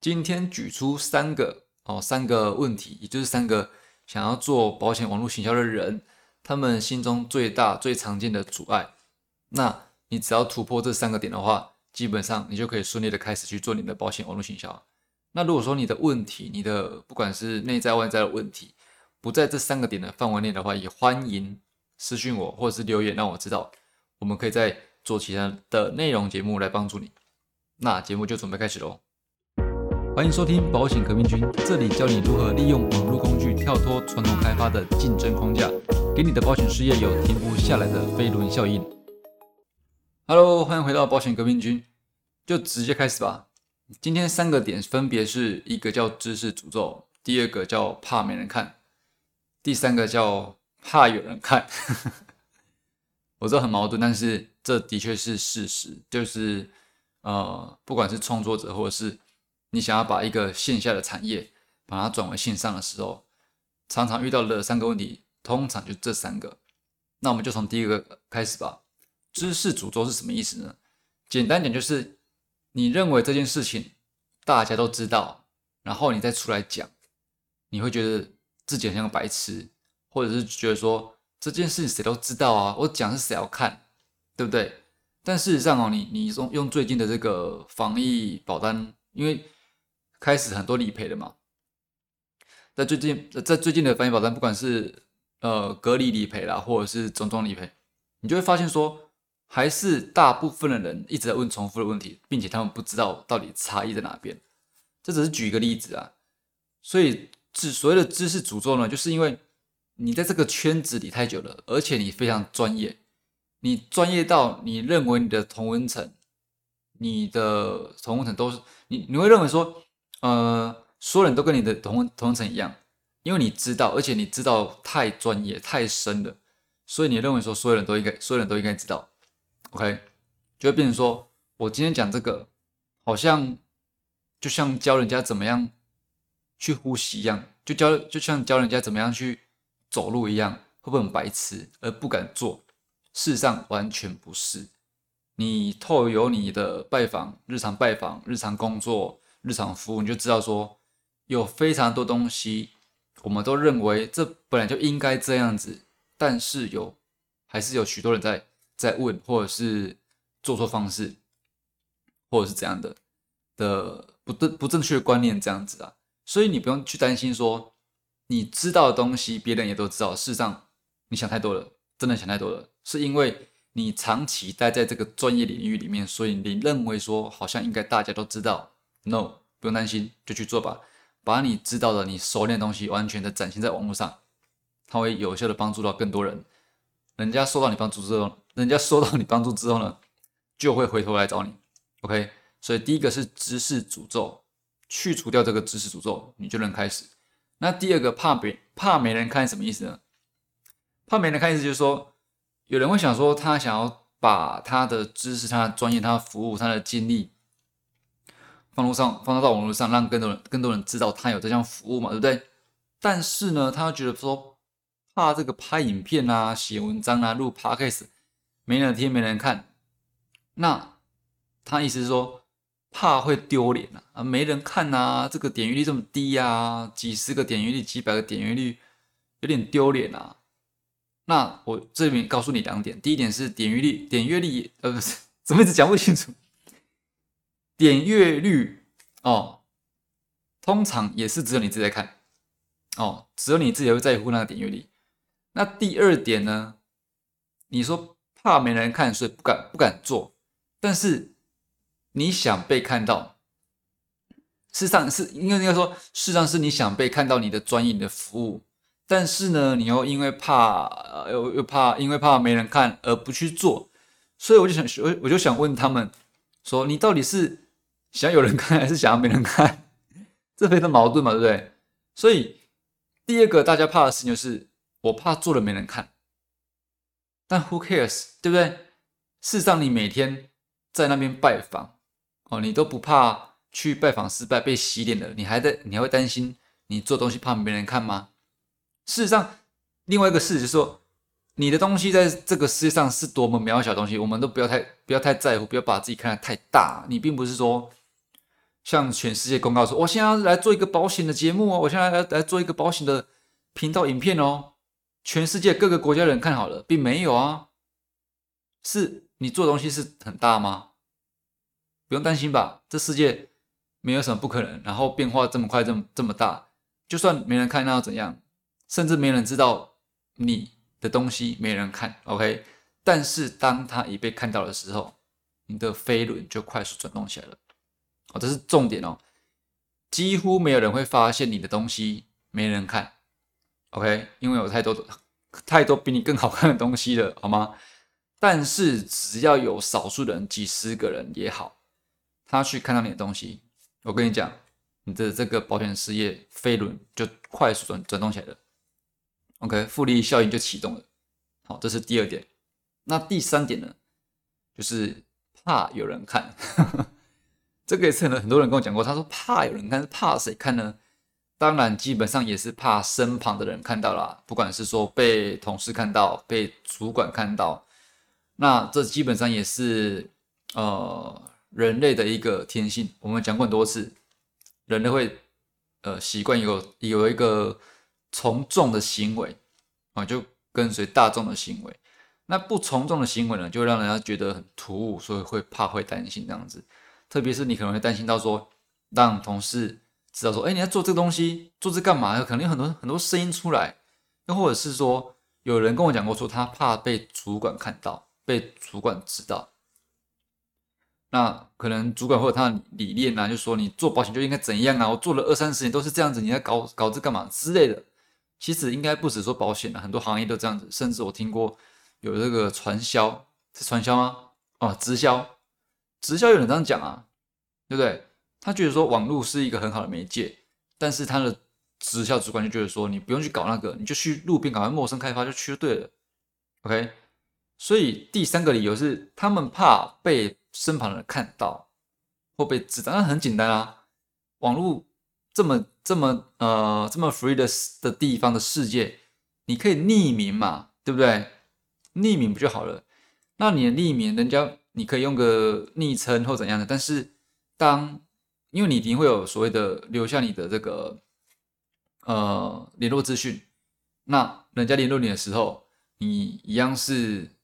今天举出三个哦，三个问题，也就是三个想要做保险网络行销的人，他们心中最大、最常见的阻碍。那你只要突破这三个点的话，基本上你就可以顺利的开始去做你的保险网络行销。那如果说你的问题，你的不管是内在外在的问题，不在这三个点的范围内的话，也欢迎私信我或者是留言让我知道，我们可以再做其他的内容节目来帮助你。那节目就准备开始喽。欢迎收听保险革命军，这里教你如何利用网络工具跳脱传统开发的竞争框架，给你的保险事业有停不下来的飞轮效应。Hello，欢迎回到保险革命军，就直接开始吧。今天三个点分别是一个叫知识诅咒，第二个叫怕没人看，第三个叫怕有人看。我知道很矛盾，但是这的确是事实，就是呃，不管是创作者或者是。你想要把一个线下的产业把它转为线上的时候，常常遇到的三个问题，通常就这三个。那我们就从第一个开始吧。知识诅咒是什么意思呢？简单点就是，你认为这件事情大家都知道，然后你再出来讲，你会觉得自己很像个白痴，或者是觉得说这件事情谁都知道啊，我讲是谁要看，对不对？但事实上哦，你你用用最近的这个防疫保单，因为开始很多理赔的嘛，在最近，在最近的防疫保单，不管是呃隔离理赔啦，或者是种种理赔，你就会发现说，还是大部分的人一直在问重复的问题，并且他们不知道到底差异在哪边。这只是举一个例子啊，所以知所谓的知识诅咒呢，就是因为你在这个圈子里太久了，而且你非常专业，你专业到你认为你的同温层，你的同温层都是你，你会认为说。呃，所有人都跟你的同同层一样，因为你知道，而且你知道太专业、太深了，所以你认为说所有人都应该，所有人都应该知道，OK，就会变成说我今天讲这个，好像就像教人家怎么样去呼吸一样，就教就像教人家怎么样去走路一样，会不会很白痴而不敢做？事实上完全不是，你透由你的拜访、日常拜访、日常工作。日常服务你就知道说，有非常多东西，我们都认为这本来就应该这样子，但是有还是有许多人在在问，或者是做错方式，或者是怎样的的不正不正确的观念这样子啊，所以你不用去担心说，你知道的东西别人也都知道，事实上你想太多了，真的想太多了，是因为你长期待在这个专业领域里面，所以你认为说好像应该大家都知道。No，不用担心，就去做吧。把你知道的、你熟练的东西完全的展现在网络上，它会有效的帮助到更多人。人家收到你帮助之后，人家收到你帮助之后呢，就会回头来找你。OK，所以第一个是知识诅咒，去除掉这个知识诅咒，你就能开始。那第二个怕别怕没人看什么意思呢？怕没人看意思就是说，有人会想说，他想要把他的知识、他的专业、他的服务、他的经历。放路上，放到网络上，让更多人、更多人知道他有这项服务嘛，对不对？但是呢，他觉得说怕这个拍影片啊、写文章啊、录 podcast 没人听、没人看，那他意思是说怕会丢脸啊，啊，没人看啊，这个点击率这么低呀，几十个点击率、几百个点击率，有点丢脸啊。那我这边告诉你两点，第一点是点击率、点阅率，呃，不是，怎么一直讲不清楚？点阅率哦，通常也是只有你自己在看哦，只有你自己会在乎那个点阅率。那第二点呢？你说怕没人看，所以不敢不敢做。但是你想被看到，事实上是应该应该说，事实上是你想被看到你的专业、你的服务。但是呢，你又因为怕又又怕因为怕没人看而不去做。所以我就想我我就想问他们说，你到底是？想有人看还是想要没人看，这非常矛盾嘛，对不对？所以第二个大家怕的事情就是，我怕做了没人看。但 Who cares，对不对？事实上，你每天在那边拜访，哦，你都不怕去拜访失败被洗脸的，你还在，你还会担心你做东西怕没人看吗？事实上，另外一个事实就是说，你的东西在这个世界上是多么渺小的东西，我们都不要太不要太在乎，不要把自己看得太大。你并不是说。向全世界公告说，我现在来做一个保险的节目哦，我现在来来做一个保险的频道影片哦，全世界各个国家人看好了，并没有啊，是你做东西是很大吗？不用担心吧，这世界没有什么不可能，然后变化这么快，这么这么大，就算没人看那又怎样？甚至没人知道你的东西，没人看，OK？但是当它已被看到的时候，你的飞轮就快速转动起来了。哦，这是重点哦。几乎没有人会发现你的东西没人看，OK？因为有太多太多比你更好看的东西了，好吗？但是只要有少数人，几十个人也好，他去看到你的东西，我跟你讲，你的这个保险事业飞轮就快速转转动起来了，OK？复利效应就启动了。好，这是第二点。那第三点呢，就是怕有人看。这个也是很很多人跟我讲过，他说怕有人看，怕谁看呢？当然，基本上也是怕身旁的人看到了，不管是说被同事看到，被主管看到，那这基本上也是呃人类的一个天性。我们讲过很多次，人类会呃习惯有有一个从众的行为啊，就跟随大众的行为。那不从众的行为呢，就让人家觉得很突兀，所以会怕会担心这样子。特别是你可能会担心到说，让同事知道说，哎，你在做这个东西，做这干嘛？可能有很多很多声音出来，又或者是说，有人跟我讲过说，他怕被主管看到，被主管知道。那可能主管或者他的理念啊，就说你做保险就应该怎样啊？我做了二三十年都是这样子，你在搞搞这干嘛之类的。其实应该不止说保险啊，很多行业都这样子。甚至我听过有这个传销，是传销吗？哦，直销。直销有人这样讲啊，对不对？他觉得说网络是一个很好的媒介，但是他的直销主管就觉得说你不用去搞那个，你就去路边搞陌生开发就去就对了。OK，所以第三个理由是他们怕被身旁人看到或被知道。那很简单啊，网络这么这么呃这么 free 的的地方的世界，你可以匿名嘛，对不对？匿名不就好了？那你的匿名，人家。你可以用个昵称或怎样的，但是当因为你一定会有所谓的留下你的这个呃联络资讯，那人家联络你的时候，你一样是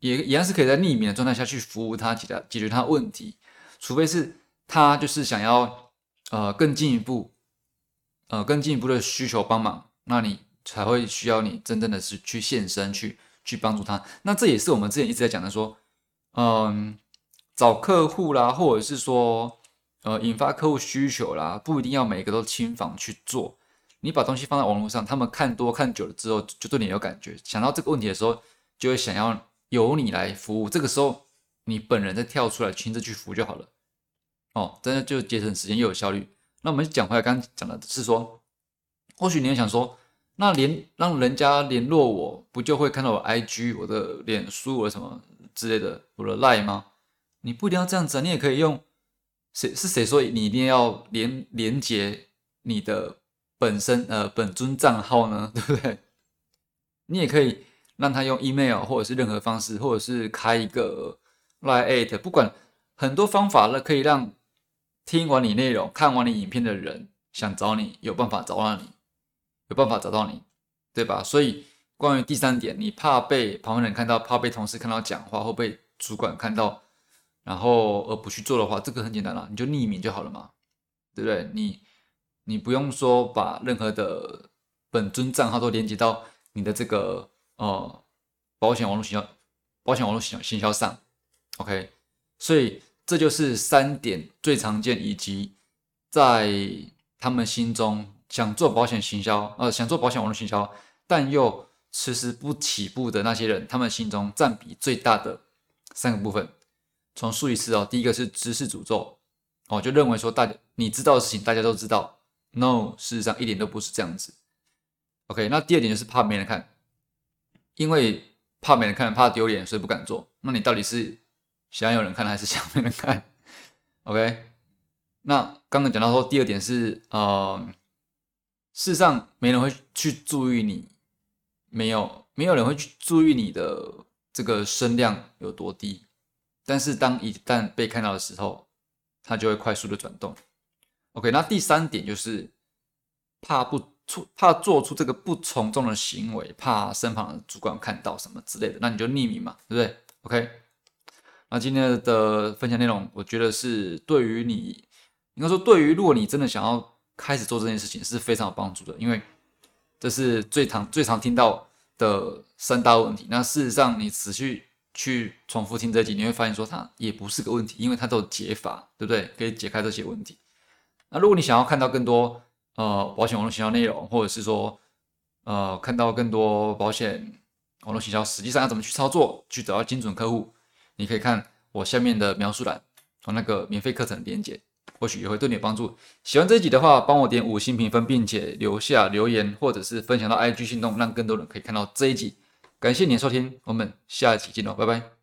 也一样是可以在匿名的状态下去服务他，解决解决他问题，除非是他就是想要呃更进一步呃更进一步的需求帮忙，那你才会需要你真正的是去现身去去帮助他。那这也是我们之前一直在讲的说。嗯，找客户啦，或者是说，呃，引发客户需求啦，不一定要每个都亲访去做。你把东西放在网络上，他们看多看久了之后，就对你有感觉。想到这个问题的时候，就会想要由你来服务。这个时候，你本人再跳出来亲自去服务就好了。哦，真的就节省时间又有效率。那我们讲回来，刚刚讲的是说，或许你也想说，那联让人家联络我，不就会看到我 IG、我的脸书、我什么？之类的，我的赖吗？你不一定要这样子，你也可以用谁是谁说你一定要连连接你的本身呃本尊账号呢？对不对？你也可以让他用 email 或者是任何方式，或者是开一个 line at，不管很多方法了，可以让听完你内容、看完你影片的人想找你，有办法找到你，有办法找到你，对吧？所以。关于第三点，你怕被旁人看到，怕被同事看到讲话，或被主管看到，然后而不去做的话，这个很简单了，你就匿名就好了嘛，对不对？你你不用说把任何的本尊账号都连接到你的这个呃保险网络行销、保险网络行行销上，OK？所以这就是三点最常见，以及在他们心中想做保险行销，呃，想做保险网络行销，但又迟迟不起步的那些人，他们心中占比最大的三个部分，从数一次哦。第一个是知识诅咒哦，就认为说大家你知道的事情大家都知道，no，事实上一点都不是这样子。OK，那第二点就是怕没人看，因为怕没人看，怕丢脸，所以不敢做。那你到底是想有人看，还是想没人看？OK，那刚刚讲到说第二点是呃，事实上没人会去注意你。没有，没有人会去注意你的这个声量有多低，但是当一旦被看到的时候，它就会快速的转动。OK，那第三点就是怕不出，怕做出这个不从众的行为，怕身旁的主管看到什么之类的，那你就匿名嘛，对不对？OK，那今天的分享内容，我觉得是对于你，应该说对于如果你真的想要开始做这件事情，是非常有帮助的，因为这是最常最常听到的三大问题。那事实上，你持续去重复听这集，你会发现说它也不是个问题，因为它都有解法，对不对？可以解开这些问题。那如果你想要看到更多呃保险网络营销内容，或者是说呃看到更多保险网络营销实际上要怎么去操作，去找到精准客户，你可以看我下面的描述栏和那个免费课程连接，或许也会对你有帮助。喜欢这一集的话，帮我点五星评分，并且留下留言，或者是分享到 IG 行动，让更多人可以看到这一集。感谢你的收听，我们下一集见喽，拜拜。